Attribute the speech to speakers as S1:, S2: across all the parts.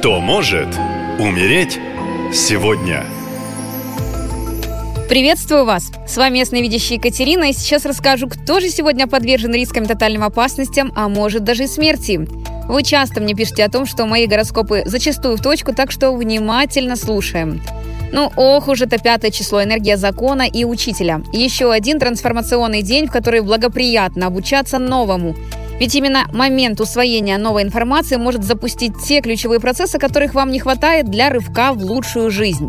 S1: Кто может умереть сегодня?
S2: Приветствую вас! С вами ясновидящая Екатерина, и сейчас расскажу, кто же сегодня подвержен рискам тотальным опасностям, а может даже и смерти. Вы часто мне пишете о том, что мои гороскопы зачастую в точку, так что внимательно слушаем. Ну, ох уж это пятое число, энергия закона и учителя. Еще один трансформационный день, в который благоприятно обучаться новому. Ведь именно момент усвоения новой информации может запустить те ключевые процессы, которых вам не хватает для рывка в лучшую жизнь.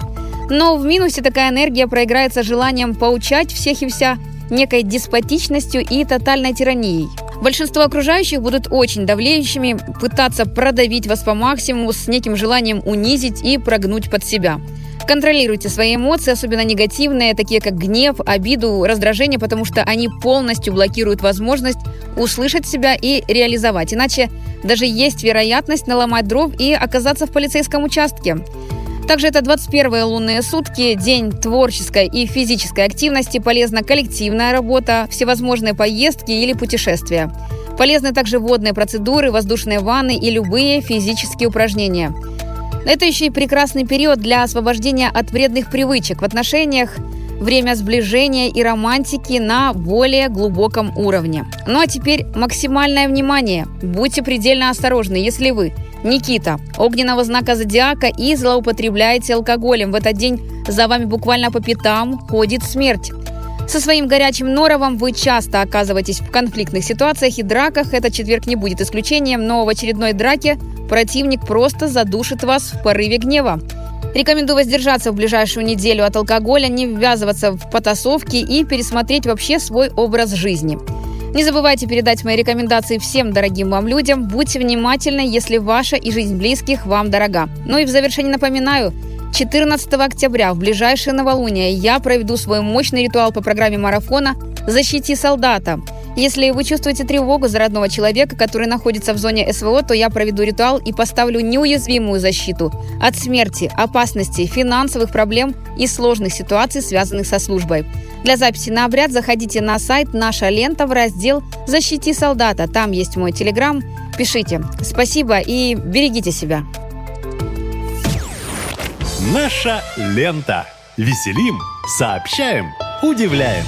S2: Но в минусе такая энергия проиграется желанием поучать всех и вся, некой деспотичностью и тотальной тиранией. Большинство окружающих будут очень давлеющими, пытаться продавить вас по максимуму с неким желанием унизить и прогнуть под себя – Контролируйте свои эмоции, особенно негативные, такие как гнев, обиду, раздражение, потому что они полностью блокируют возможность услышать себя и реализовать. Иначе даже есть вероятность наломать дров и оказаться в полицейском участке. Также это 21 лунные сутки, день творческой и физической активности, полезна коллективная работа, всевозможные поездки или путешествия. Полезны также водные процедуры, воздушные ванны и любые физические упражнения – это еще и прекрасный период для освобождения от вредных привычек в отношениях, время сближения и романтики на более глубоком уровне. Ну а теперь максимальное внимание. Будьте предельно осторожны, если вы Никита, огненного знака зодиака и злоупотребляете алкоголем. В этот день за вами буквально по пятам ходит смерть. Со своим горячим норовом вы часто оказываетесь в конфликтных ситуациях и драках. Этот четверг не будет исключением, но в очередной драке противник просто задушит вас в порыве гнева. Рекомендую воздержаться в ближайшую неделю от алкоголя, не ввязываться в потасовки и пересмотреть вообще свой образ жизни. Не забывайте передать мои рекомендации всем дорогим вам людям. Будьте внимательны, если ваша и жизнь близких вам дорога. Ну и в завершение напоминаю, 14 октября в ближайшее новолуние я проведу свой мощный ритуал по программе марафона «Защити солдата». Если вы чувствуете тревогу за родного человека, который находится в зоне СВО, то я проведу ритуал и поставлю неуязвимую защиту от смерти, опасности, финансовых проблем и сложных ситуаций, связанных со службой. Для записи на обряд заходите на сайт «Наша лента» в раздел «Защити солдата». Там есть мой телеграм. Пишите. Спасибо и берегите себя.
S1: Наша лента. Веселим, сообщаем, удивляем.